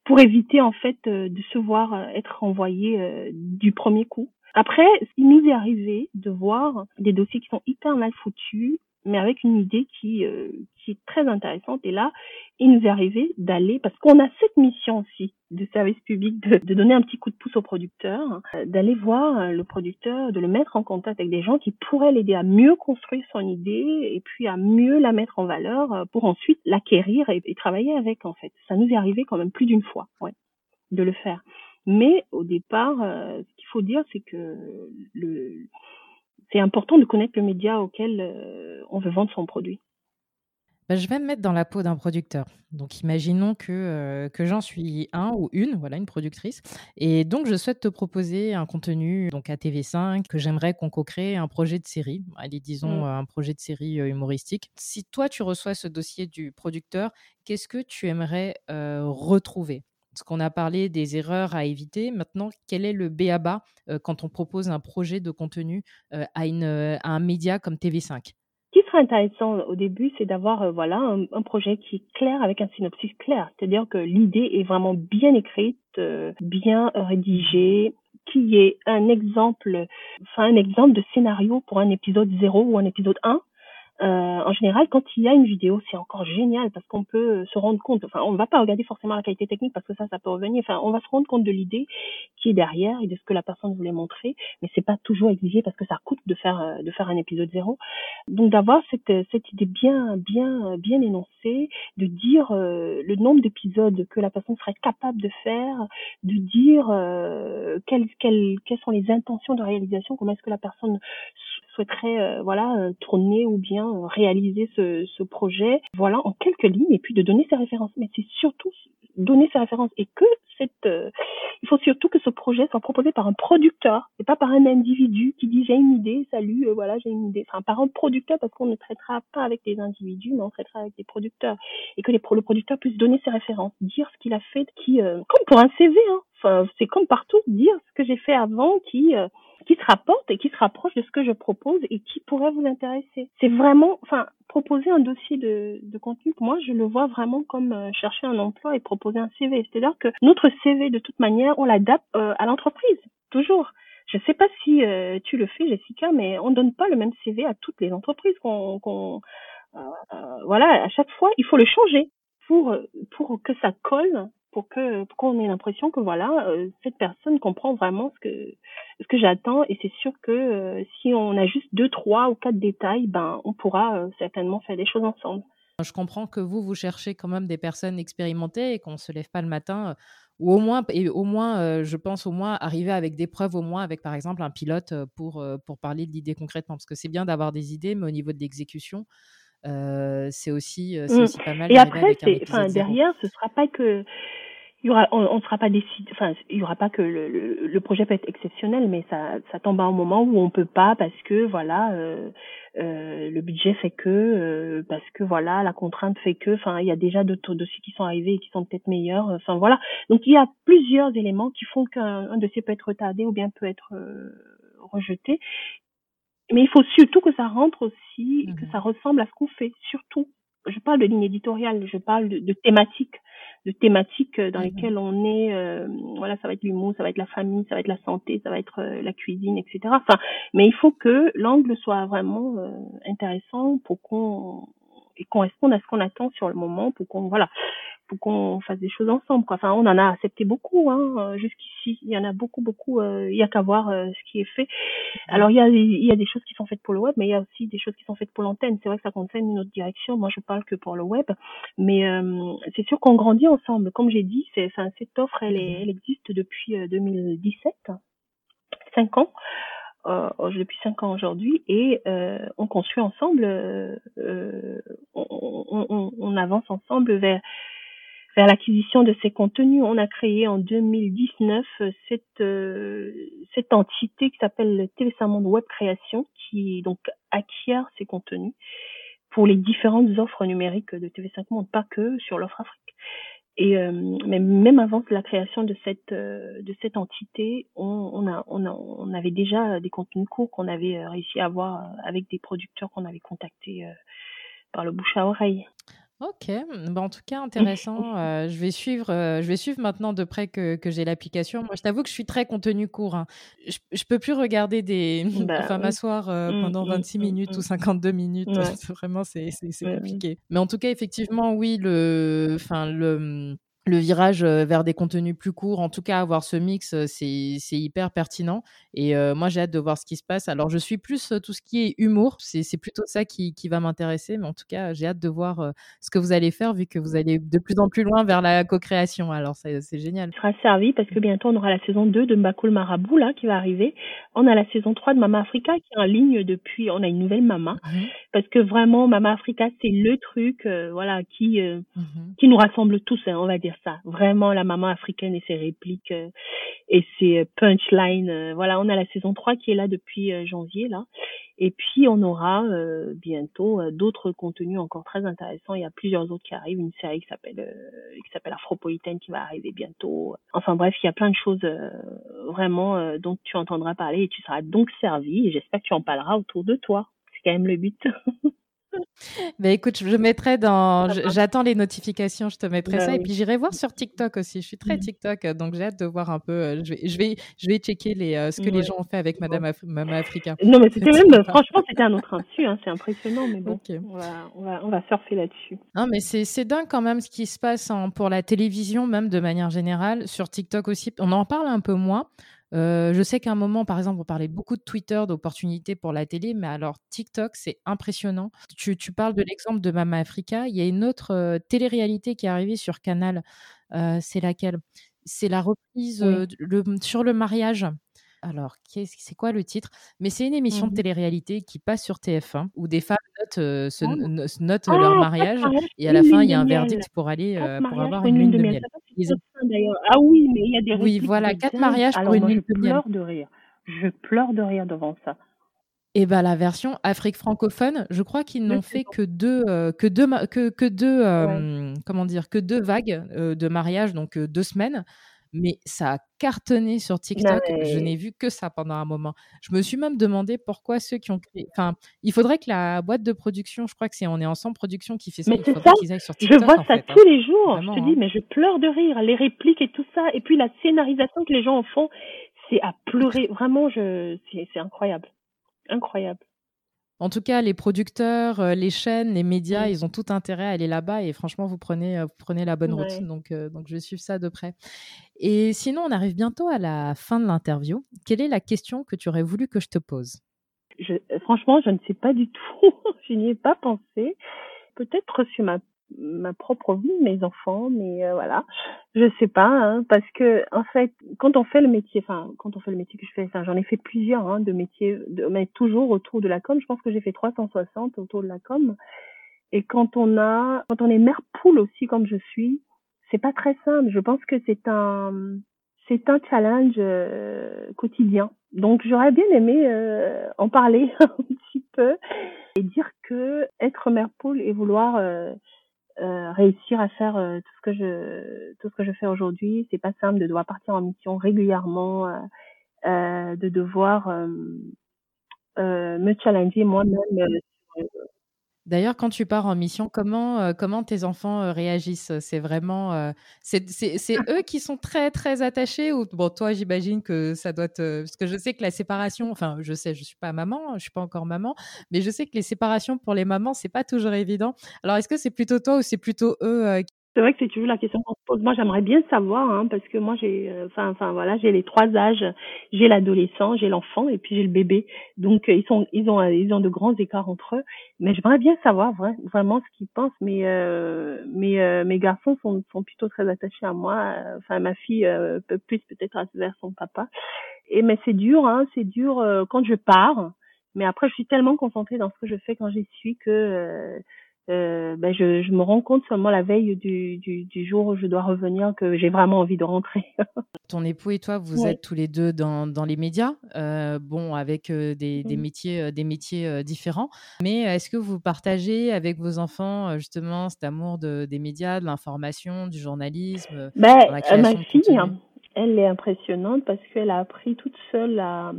pour éviter en fait euh, de se voir être renvoyé euh, du premier coup. Après, il nous est arrivé de voir des dossiers qui sont hyper mal foutus, mais avec une idée qui, euh, qui est très intéressante. Et là, il nous est arrivé d'aller, parce qu'on a cette mission aussi de service public, de, donner un petit coup de pouce au producteur, euh, d'aller voir euh, le producteur, de le mettre en contact avec des gens qui pourraient l'aider à mieux construire son idée et puis à mieux la mettre en valeur euh, pour ensuite l'acquérir et, et travailler avec, en fait. Ça nous est arrivé quand même plus d'une fois, ouais, de le faire. Mais au départ, ce qu'il faut dire, c'est que le, c'est important de connaître le média auquel on veut vendre son produit. Bah, je vais me mettre dans la peau d'un producteur. Donc, imaginons que, euh, que j'en suis un ou une, voilà, une productrice. Et donc, je souhaite te proposer un contenu donc à TV5 que j'aimerais qu'on co-crée un projet de série. Allez, disons mmh. un projet de série euh, humoristique. Si toi, tu reçois ce dossier du producteur, qu'est-ce que tu aimerais euh, retrouver? Parce qu'on a parlé des erreurs à éviter. Maintenant, quel est le BABA quand on propose un projet de contenu à, une, à un média comme TV5 ce qui serait intéressant au début, c'est d'avoir euh, voilà un, projet qui est clair avec un synopsis clair, c'est-à-dire que l'idée est vraiment bien écrite, euh, bien rédigée, qui est un exemple, enfin un exemple de scénario pour un épisode 0 ou un épisode 1 euh, en général, quand il y a une vidéo, c'est encore génial parce qu'on peut se rendre compte. Enfin, on ne va pas regarder forcément la qualité technique parce que ça, ça peut revenir. Enfin, on va se rendre compte de l'idée qui est derrière et de ce que la personne voulait montrer. Mais c'est pas toujours exigé parce que ça coûte de faire euh, de faire un épisode zéro. Donc d'avoir cette cette idée bien bien bien énoncée, de dire euh, le nombre d'épisodes que la personne serait capable de faire, de dire quelles, quelles quelles sont les intentions de réalisation, comment est-ce que la personne souhaiterait euh, voilà euh, tourner ou bien euh, réaliser ce, projet. Voilà en quelques lignes et puis de donner ses références. Mais c'est surtout donner ses références et que cette il faut surtout que ce projet soit proposé par un producteur et pas par un individu qui dit j'ai une idée salut voilà j'ai une idée. Enfin par un producteur parce qu'on ne traitera pas avec des individus mais on traitera avec des producteurs. Et que les, le producteur puisse donner ses références dire ce qu'il a fait qui comme pour un CV hein. Enfin c'est comme partout dire ce que j'ai fait avant qui qui se rapporte et qui se rapproche de ce que je propose et qui pourrait vous intéresser. C'est vraiment, enfin, proposer un dossier de, de contenu, moi, je le vois vraiment comme euh, chercher un emploi et proposer un CV. C'est-à-dire que notre CV, de toute manière, on l'adapte euh, à l'entreprise, toujours. Je ne sais pas si euh, tu le fais, Jessica, mais on ne donne pas le même CV à toutes les entreprises. qu'on voilà, à chaque fois, il faut le changer pour, pour que ça colle pour que pour qu'on ait l'impression que voilà euh, cette personne comprend vraiment ce que ce que j'attends et c'est sûr que euh, si on a juste deux trois ou quatre détails ben on pourra euh, certainement faire des choses ensemble. Je comprends que vous vous cherchez quand même des personnes expérimentées et qu'on se lève pas le matin ou au moins et au moins je pense au moins arriver avec des preuves au moins avec par exemple un pilote pour pour parler de l'idée concrètement parce que c'est bien d'avoir des idées mais au niveau de l'exécution c'est aussi, mmh. aussi pas mal. Et après, enfin, derrière, ce sera pas que il y aura, on, ne sera pas décidé, enfin, il y aura pas que le, le, le, projet peut être exceptionnel, mais ça, ça tombe à un moment où on peut pas parce que voilà, euh, euh, le budget fait que, euh, parce que voilà, la contrainte fait que, enfin, il y a déjà d'autres dossiers qui sont arrivés et qui sont peut-être meilleurs, enfin voilà. Donc il y a plusieurs éléments qui font qu'un dossier peut être retardé ou bien peut être rejeté. Mais il faut surtout que ça rentre aussi, que mmh ça ressemble à ce qu'on fait, surtout. Je parle de ligne éditoriale, je parle de, de thématique de thématiques euh, dans mmh lesquelles on est euh, voilà ça va être l'humour ça va être la famille ça va être la santé ça va être euh, la cuisine etc enfin mais il faut que l'angle soit vraiment intéressant pour qu'on et corresponde à ce qu'on attend sur le moment pour qu'on voilà pour qu'on fasse des choses ensemble. Quoi. Enfin, on en a accepté beaucoup hein, euh, jusqu'ici. Il y en a beaucoup, beaucoup. Euh, il y a qu'à voir euh, ce qui est fait. Alors, il y, a, il y a des choses qui sont faites pour le web, mais il y a aussi des choses qui sont faites pour l'antenne. C'est vrai que ça concerne une autre direction. Moi, je parle que pour le web, mais c'est sûr qu'on grandit ensemble. Comme j'ai dit, c'est, cette offre, elle, est, elle existe depuis 2017, cinq ans. Euh, depuis cinq ans aujourd'hui et euh, on construit ensemble, euh, on, on, on, avance ensemble vers vers l'acquisition de ces contenus. On a créé en 2019 euh, cette, euh, cette entité qui s'appelle TV Monde Web Création qui donc acquiert ces contenus pour les différentes offres numériques de TV5 Monde, pas que sur l'offre Afrique. Et euh, même avant la création de cette de cette entité, on, a, on, a, on avait déjà des contenus courts qu'on avait réussi à avoir avec des producteurs qu'on avait contactés par le bouche à oreille. Ok, bah, en tout cas intéressant. Euh, je vais suivre, euh, je vais suivre maintenant de près que, que j'ai l'application. Moi, je t'avoue que je suis très contenu court. hein. Je, je peux plus regarder des, bah enfin m'asseoir euh, mmh, pendant 26 mmh, mmh, minutes ou 52 minutes. Vraiment, c'est c'est- c'est compliqué. Mais en tout cas, effectivement, oui, le, enfin le le virage vers des contenus plus courts. En tout cas, avoir ce mix, c'est hyper pertinent. Et moi, j'ai hâte de voir ce qui se passe. Alors, je suis plus tout ce qui est humour. C'est plutôt ça qui, qui va m'intéresser. Mais en tout cas, j'ai hâte de voir ce que vous allez faire vu que vous allez de plus en plus loin vers la co-création. Alors, c'est génial. Tu seras servi parce que bientôt, on aura la saison 2 de Mbakul Marabout là, qui va arriver. On a la saison 3 de Mama Africa qui est en ligne depuis. On a une nouvelle Mama. Mmh parce que vraiment, Mama Africa, c'est le truc voilà, qui, mmh qui nous rassemble tous, hein, on va dire ça. Vraiment, la maman africaine et ses répliques euh, et ses punchlines. Euh, voilà, on a la saison 3 qui est là depuis euh, janvier, là. Et puis, on aura bientôt d'autres contenus encore très intéressants. Il y a plusieurs autres qui arrivent. Une série qui s'appelle qui s'appelle Afropolitaine qui va arriver bientôt. Enfin bref, il y a plein de choses vraiment dont tu entendras parler et tu seras donc servi. Et j'espère que tu en parleras autour de toi. C'est quand même le but. Bah écoute, je mettrai dans. J'attends les notifications, je te mettrai bah ça. Et puis j'irai voir sur TikTok aussi. Je suis très mmh. TikTok, donc j'ai hâte de voir un peu. Euh, je vais, je vais, je vais checker les, euh, ce que les gens ont fait avec Madame Africa. Non, mais c'était même, franchement, c'était un autre insu. Hein, c'est impressionnant, mais bon, on, va, on, va, on, va, surfer là-dessus. Non, mais c'est dingue quand même ce qui se passe pour la télévision, même de manière générale. Sur TikTok aussi, on en parle un peu moins. Euh, je sais qu'à un moment, par exemple, on parlait beaucoup de Twitter, d'opportunités pour la télé, mais alors TikTok, c'est impressionnant. Tu, parles de l'exemple de Mama Africa. Il y a une autre euh, télé-réalité qui est arrivée sur Canal. Euh, c'est laquelle? C'est la reprise sur le mariage. Alors, c'est quoi le titre? Mais c'est une émission de mmh télé-réalité qui passe sur TF1 où des femmes notent, se, notent leur mariage et à la fin, il y a un verdict pour aller pour avoir une lune de miel. Ah oui, mais il y a des Oui, voilà, quatre mariages pour une lune de miel. Je pleure de rire. Je pleure de rire devant ça. Et ben la version Afrique francophone, je crois qu'ils n'ont fait que deux, que deux, que, que deux, comment dire, que deux vagues de mariage, donc deux semaines mais ça a cartonné sur TikTok. Je n'ai vu que ça pendant un moment. Je me suis même demandé pourquoi ceux qui ont créé. Enfin, il faudrait que la boîte de production, je crois que c'est On est ensemble production qui fait ça. Mais c'est ça. sur TikTok, je vois ça hein. tous les jours. je te dis, hein. mais je pleure de rire. Les répliques et tout ça, et puis la scénarisation que les gens en font, c'est à pleurer. Vraiment, je, c'est incroyable, incroyable. En tout cas, les producteurs, euh, les chaînes, les médias, ils ont tout intérêt à aller là-bas et franchement, vous prenez, euh, prenez la bonne route. Donc, euh, donc, je vais suivre ça de près. Et sinon, on arrive bientôt à la fin de l'interview. Quelle est la question que tu aurais voulu que je te pose? Franchement, je ne sais pas du tout. je n'y ai pas pensé. Peut-être sur ma ma propre vie, mes enfants, mais euh, voilà, je sais pas, hein, parce que en fait, quand on fait le métier, enfin, quand on fait le métier que je fais, j'en ai fait plusieurs hein, de métiers, de, mais toujours autour de la com. Je pense que j'ai fait 360 autour de la com. Et quand on a, quand on est mère poule aussi comme je suis, c'est pas très simple. Je pense que c'est un, c'est un challenge euh, quotidien. Donc j'aurais bien aimé euh, en parler un petit peu et dire que être mère poule et vouloir euh, réussir à faire euh, tout ce que je tout ce que je fais aujourd'hui. C'est pas simple de devoir partir en mission régulièrement euh, euh de devoir me challenger moi-même D'ailleurs, quand tu pars en mission, comment, euh, comment tes enfants euh, réagissent? C'est vraiment. Euh, c'est eux qui sont très, très attachés ou bon, toi, j'imagine que ça doit te. Parce que je sais que la séparation. Enfin, je sais, je suis pas maman, je suis pas encore maman, mais je sais que les séparations pour les mamans, c'est pas toujours évident. Alors, est-ce que c'est plutôt toi ou c'est plutôt eux qui c'est vrai que c'est toujours la question qu'on se pose. Moi, j'aimerais bien savoir, hein, parce que moi, j'ai, euh, enfin, enfin, voilà, j'ai les trois âges. J'ai l'adolescent, j'ai l'enfant, et puis j'ai le bébé. Donc, euh, ils sont, ils ont, ils ont de grands écarts entre eux. Mais j'aimerais bien savoir vraiment ce qu'ils pensent. Mais, euh, mais mes garçons sont, sont plutôt très attachés à moi. Enfin, ma fille peut plus peut-être vers son papa. Et mais c'est dur, hein, c'est dur quand je pars. Mais après, je suis tellement concentrée dans ce que je fais quand j'y suis que euh, ben je, je, me rends compte seulement la veille du, du, du, jour où je dois revenir que j'ai vraiment envie de rentrer. Ton époux et toi, vous êtes tous les deux dans, dans les médias, euh, bon, avec euh, des, des, métiers, des métiers différents. Mais est-ce que vous partagez avec vos enfants justement cet amour de, des médias, de l'information, du journalisme ben, Ma fille, elle est impressionnante parce qu'elle a appris toute seule à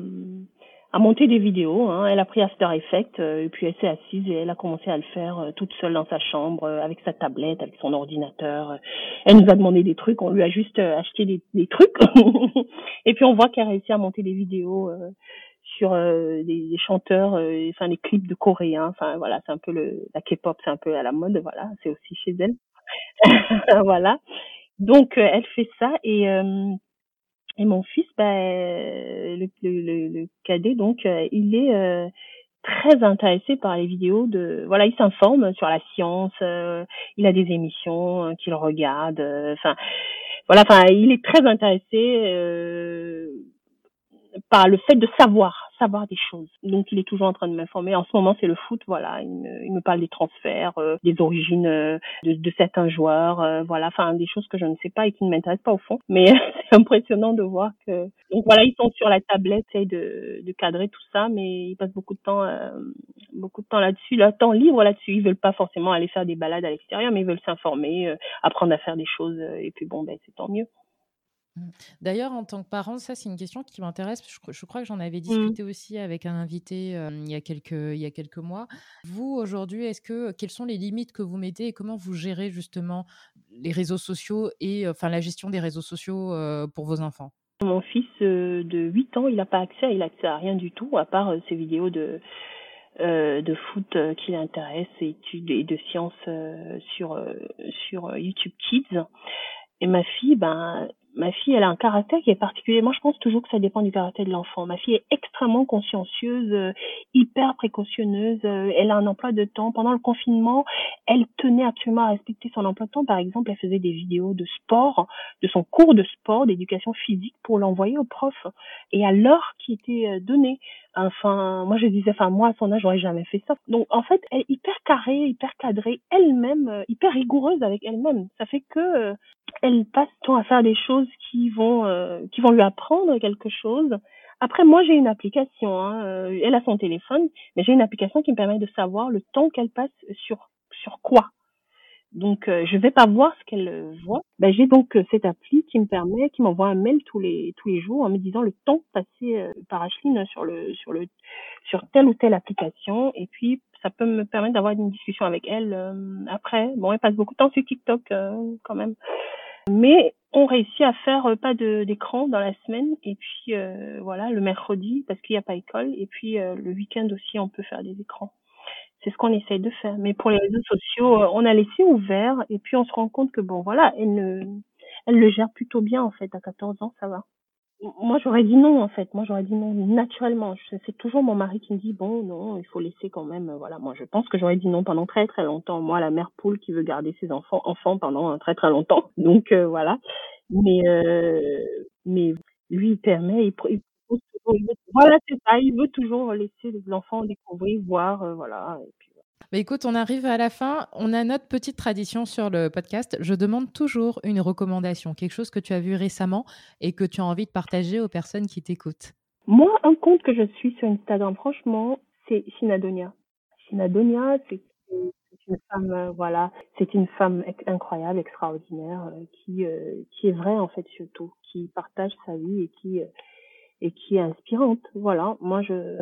à monter des vidéos. Hein. Elle a pris After Effects euh, et puis elle s'est assise et elle a commencé à le faire euh, toute seule dans sa chambre euh, avec sa tablette, avec son ordinateur. Elle nous a demandé des trucs, on lui a juste acheté des, des trucs et puis on voit qu'elle a réussi à monter des vidéos sur des, des, chanteurs, enfin des clips de coréens. Enfin voilà, c'est un peu le la K-pop, c'est un peu à la mode. Voilà, c'est aussi chez elle. voilà. Donc elle fait ça et et mon fils, bah, le, le, le, cadet, donc il est très intéressé par les vidéos de voilà il s'informe sur la science il a des émissions qu'il regarde enfin voilà enfin il est très intéressé par le fait de savoir savoir des choses. Donc il est toujours en train de m'informer. En ce moment, c'est le foot, voilà. Il me, il me, parle des transferts, euh, des origines euh, de, de, certains joueurs, euh, voilà. Enfin, des choses que je ne sais pas et qui ne m'intéressent pas au fond. Mais c'est impressionnant de voir que. Donc voilà, ils sont sur la tablette, et de, de cadrer tout ça, mais ils passent beaucoup de temps, beaucoup de temps là-dessus, leur temps libre là-dessus. Ils veulent pas forcément aller faire des balades à l'extérieur, mais ils veulent s'informer, apprendre à faire des choses. et puis bon, ben c'est tant mieux. Mmh. D'ailleurs, en tant que parent, ça c'est une question qui m'intéresse. Je, crois que j'en avais mmh. discuté aussi avec un invité il, y a quelques, il y a quelques mois. Vous, aujourd'hui, est-ce que quelles sont les limites que vous mettez et comment vous gérez justement les réseaux sociaux et enfin la gestion des réseaux sociaux pour vos enfants? Mon fils de 8 ans, il n'a pas accès, il a accès à rien du tout à part ses vidéos de de foot qui l'intéressent et, et de sciences sur sur YouTube Kids. Et ma fille, ben, ma fille, elle a un caractère qui est particulier. Moi, je pense toujours que ça dépend du caractère de l'enfant. Ma fille est extrêmement consciencieuse, euh, hyper précautionneuse. Euh, elle a un emploi de temps. Pendant le confinement, elle tenait absolument à respecter son emploi de temps. Par exemple, elle faisait des vidéos de sport, de son cours de sport, d'éducation physique pour l'envoyer au prof et à l'heure qui était euh, donnée. Enfin, moi je disais, enfin moi à son âge, j'aurais jamais fait ça. Donc en fait, elle est hyper carrée, hyper cadrée, elle-même, hyper rigoureuse avec elle-même. Ça fait que elle passe temps à faire des choses qui vont euh, qui vont lui apprendre quelque chose. Après, moi, j'ai une application. Hein, euh, elle a son téléphone, mais j'ai une application qui me permet de savoir le temps qu'elle passe sur sur quoi. Donc, euh, je vais pas voir ce qu'elle voit. Ben, j'ai donc cette appli qui me permet, qui m'envoie un mail tous les tous les jours en me disant le temps passé par Ashlyn sur le sur le sur telle ou telle application. Et puis, ça peut me permettre d'avoir une discussion avec elle après. Bon, elle passe beaucoup de temps sur TikTok quand même. Mais on réussit à faire euh, pas d'écran dans la semaine et puis euh, voilà le mercredi parce qu'il n'y a pas école et puis euh, le week-end aussi on peut faire des écrans. C'est ce qu'on essaye de faire. Mais pour les réseaux sociaux, on a laissé ouvert et puis on se rend compte que bon voilà, elle ne, elle le gère plutôt bien en fait à 14 ans, ça va. Moi, j'aurais dit non, en fait. Moi, j'aurais dit non naturellement. C'est toujours mon mari qui me dit, bon, non, il faut laisser quand même. Voilà, moi, je pense que j'aurais dit non pendant très, très longtemps. Moi, la mère poule qui veut garder ses enfants, enfants pendant très, très longtemps. Donc, euh, voilà. Mais, euh, mais lui, il permet, il, il, voilà, c'est ça. Il veut toujours laisser les enfants découvrir, voir, euh, voilà. Écoute, on arrive à la fin. On a notre petite tradition sur le podcast. Je demande toujours une recommandation, quelque chose que tu as vu récemment et que tu as envie de partager aux personnes qui t'écoutent. Moi, un compte que je suis sur Instagram, franchement, c'est Sinadonia. Sinadonia, c'est une femme, euh, voilà, c'est une femme incroyable, extraordinaire, euh, qui euh, qui est vraie en fait surtout, qui partage sa vie et qui et qui est inspirante. Voilà, moi je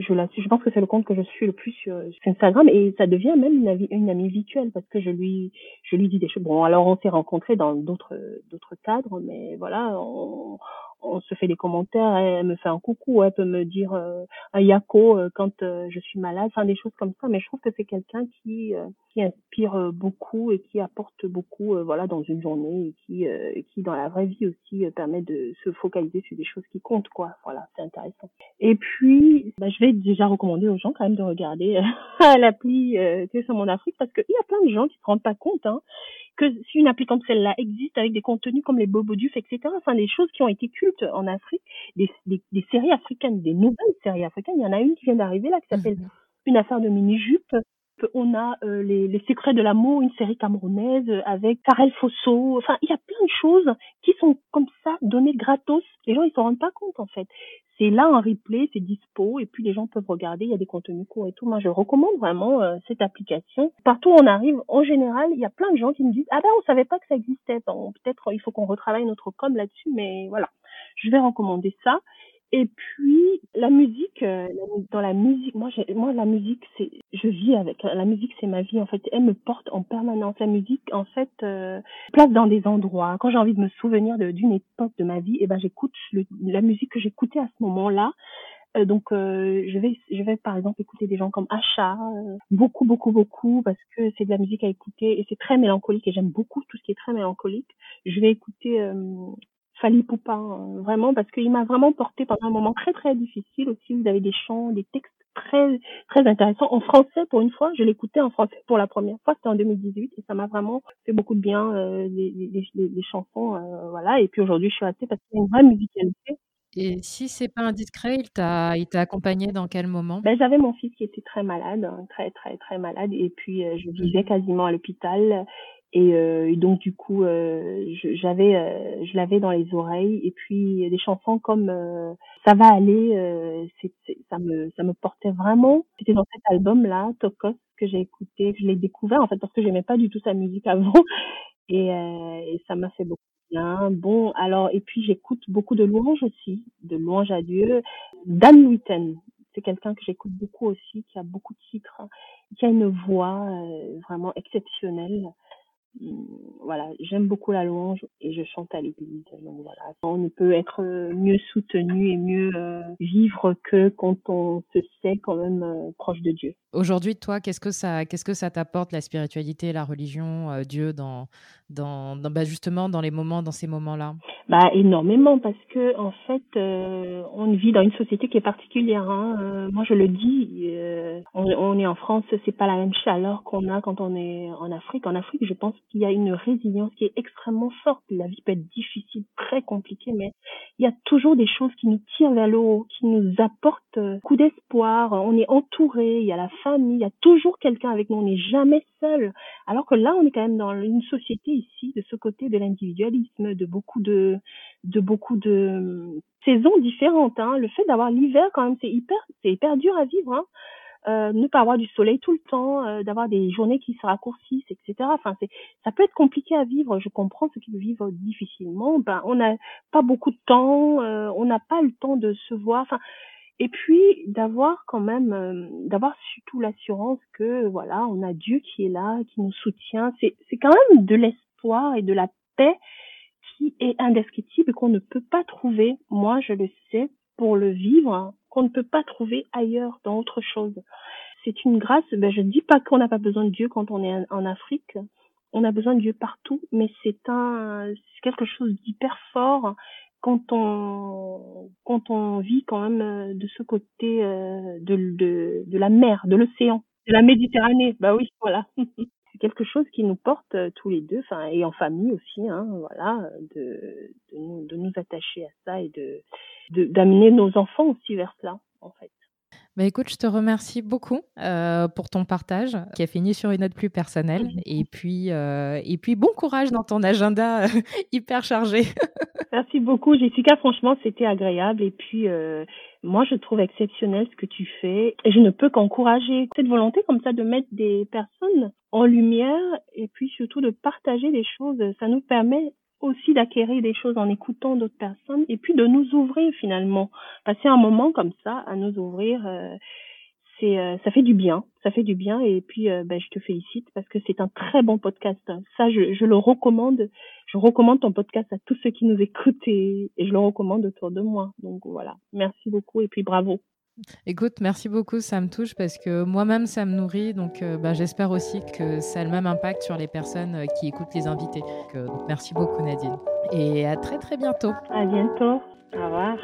je la je pense que c'est le compte que je suis le plus sur, Instagram et ça devient même une, amie, une amie virtuelle parce que je lui, je lui dis des choses. Bon, alors on s'est rencontrés dans d'autres, d'autres cadres, mais voilà, on, on se fait des commentaires, elle me fait un coucou, elle peut me dire euh, un yako euh, quand euh, je suis malade, enfin des choses comme ça. Mais je trouve que c'est quelqu'un qui qui inspire beaucoup et qui apporte beaucoup, voilà, dans une journée et qui qui dans la vraie vie aussi permet de se focaliser sur des choses qui comptent, quoi. Voilà, c'est intéressant. Et puis, bah, je vais déjà recommander aux gens quand même de regarder l'appli euh, sur mon Afrique parce qu'il y a plein de gens qui se rendent pas compte, hein que si une appli comme celle-là existe avec des contenus comme les Boboduf, etc., enfin des choses qui ont été cultes en Afrique, des, des, des, séries africaines, des nouvelles séries africaines, il y en a une qui vient d'arriver là qui s'appelle mhm. Une affaire de mini-jupe. On a euh, les, Secrets de l'amour, une série camerounaise euh, avec Karel Fosso. Enfin, il y a plein de choses qui sont comme ça données gratos. Les gens ils s'en rendent pas compte en fait c'est là en replay, c'est dispo et puis les gens peuvent regarder, il y a des contenus courts et tout. Moi, je recommande vraiment euh, cette application. Partout où on arrive, en général, il y a plein de gens qui me disent ah ben on savait pas que ça existait. Peut-être il faut qu'on retravaille notre com là-dessus, mais voilà, je vais recommander ça. Et puis la musique, euh, dans la musique, moi, moi la musique, c'est, je vis avec. La musique, c'est ma vie en fait. Elle me porte en permanence. La musique, en fait, euh, place dans des endroits. Quand j'ai envie de me souvenir d'une époque de ma vie, et eh ben j'écoute la musique que j'écoutais à ce moment-là. donc je vais je vais par exemple écouter des gens comme Asha, beaucoup beaucoup beaucoup parce que c'est de la musique à écouter et c'est très mélancolique et j'aime beaucoup tout ce qui est très mélancolique. Je vais écouter Fali Poupa, hein, vraiment, parce qu'il m'a vraiment porté pendant un moment très très difficile aussi. Vous avez des chants, des textes très très intéressants en français pour une fois. Je l'écoutais en français pour la première fois, c'était en 2018 et ça m'a vraiment fait beaucoup de bien euh, des, des, des, chansons, euh, voilà. Et puis aujourd'hui, je suis restée parce qu'il y a une vraie musicalité. Et si c'est pas indiscret, il t'a il t'a accompagné dans quel moment? Ben, j'avais mon fils qui était très malade, hein, très très très malade, et puis euh, je vivais quasiment à l'hôpital et, euh, donc du coup, euh, j'avais, euh, je l'avais dans les oreilles. Et puis des chansons comme "Ça va aller", c'est, ça me, ça me portait vraiment. C'était dans cet album-là, Tokos, que j'ai écouté, que je l'ai découvert en fait parce que j'aimais pas du tout sa musique avant. Et, et ça m'a fait beaucoup bien. Bon, alors et puis j'écoute beaucoup de louanges aussi, de louanges à Dieu. Dan Witten, c'est quelqu'un que j'écoute beaucoup aussi, qui a beaucoup de titres, qui a une voix vraiment exceptionnelle. Mmh, voilà, j'aime beaucoup la louange et je chante à l'église. Donc voilà, on ne peut être mieux soutenu et mieux euh, vivre que quand on se sait quand même euh, proche de Dieu. Aujourd'hui, toi, qu'est-ce que ça, qu'est-ce que ça t'apporte la spiritualité, la religion, euh, Dieu dans, dans, bah, justement dans les moments, dans ces moments-là? Bah énormément parce que en fait, on vit dans une société qui est particulière. Hein. moi, je le dis, on, on, est en France, c'est pas la même chaleur qu'on a quand on est en Afrique. En Afrique, je pense qu'il y a une résilience qui est extrêmement forte. La vie peut être difficile, très compliquée, mais il y a toujours des choses qui nous tirent vers le haut, qui nous apportent euh, coup d'espoir. On est entouré, il y a la famille, il y a toujours quelqu'un avec nous, on n'est jamais seul. Alors que là, on est quand même dans une société ici, de ce côté de l'individualisme, de beaucoup de, de beaucoup de euh, saisons différentes. Hein. Le fait d'avoir l'hiver, quand même, c'est hyper, c'est hyper dur à vivre. Hein euh, ne pas avoir du soleil tout le temps, euh, d'avoir des journées qui se raccourcissent, etc. Enfin, c'est, ça peut être compliqué à vivre. Je comprends ceux qui vivent difficilement. Ben, on n'a pas beaucoup de temps, euh, on n'a pas le temps de se voir. Enfin, et puis d'avoir quand même, euh, d'avoir surtout l'assurance que voilà, on a Dieu qui est là, qui nous soutient. C'est, c'est quand même de l'espoir et de la paix qui est indescriptible et qu'on ne peut pas trouver. Moi, je le sais pour le vivre qu'on ne peut pas trouver ailleurs dans autre chose. C'est une grâce. Ben, je ne dis pas qu'on n'a pas besoin de Dieu quand on est en Afrique. On a besoin de Dieu partout, mais c'est un, c'est quelque chose d'hyper fort quand on, quand on vit quand même euh, de ce côté euh, de, de, la mer, de l'océan, de la Méditerranée. Bah oui, voilà. c'est quelque chose qui nous porte euh, tous les deux, enfin et en famille aussi, hein, voilà, de, de nous attacher à ça et de d'amener nos enfants aussi vers cela, en fait. Bah écoute, je te remercie beaucoup euh, pour ton partage qui a fini sur une note plus personnelle. Et puis, euh, et puis bon courage dans ton agenda hyper chargé. Merci beaucoup, Jessica. Franchement, c'était agréable. Et puis, euh, moi, je trouve exceptionnel ce que tu fais. Et je ne peux qu'encourager cette volonté comme ça de mettre des personnes en lumière et puis surtout de partager des choses. Ça nous permet aussi d'acquérir des choses en écoutant d'autres personnes et puis de nous ouvrir finalement. Passer un moment comme ça à nous ouvrir, euh, c'est euh, ça fait du bien, ça fait du bien et puis euh, ben, je te félicite parce que c'est un très bon podcast. Ça, je, je, le recommande. Je recommande ton podcast à tous ceux qui nous écoutent et je le recommande autour de moi. Donc voilà, merci beaucoup et puis bravo. Écoute, merci beaucoup, ça me touche parce que moi-même, ça me nourrit. Donc, euh, bah, j'espère aussi que ça a le même impact sur les personnes euh, qui écoutent les invités. merci beaucoup, Nadine. Et à très, très bientôt. À bientôt. Au revoir.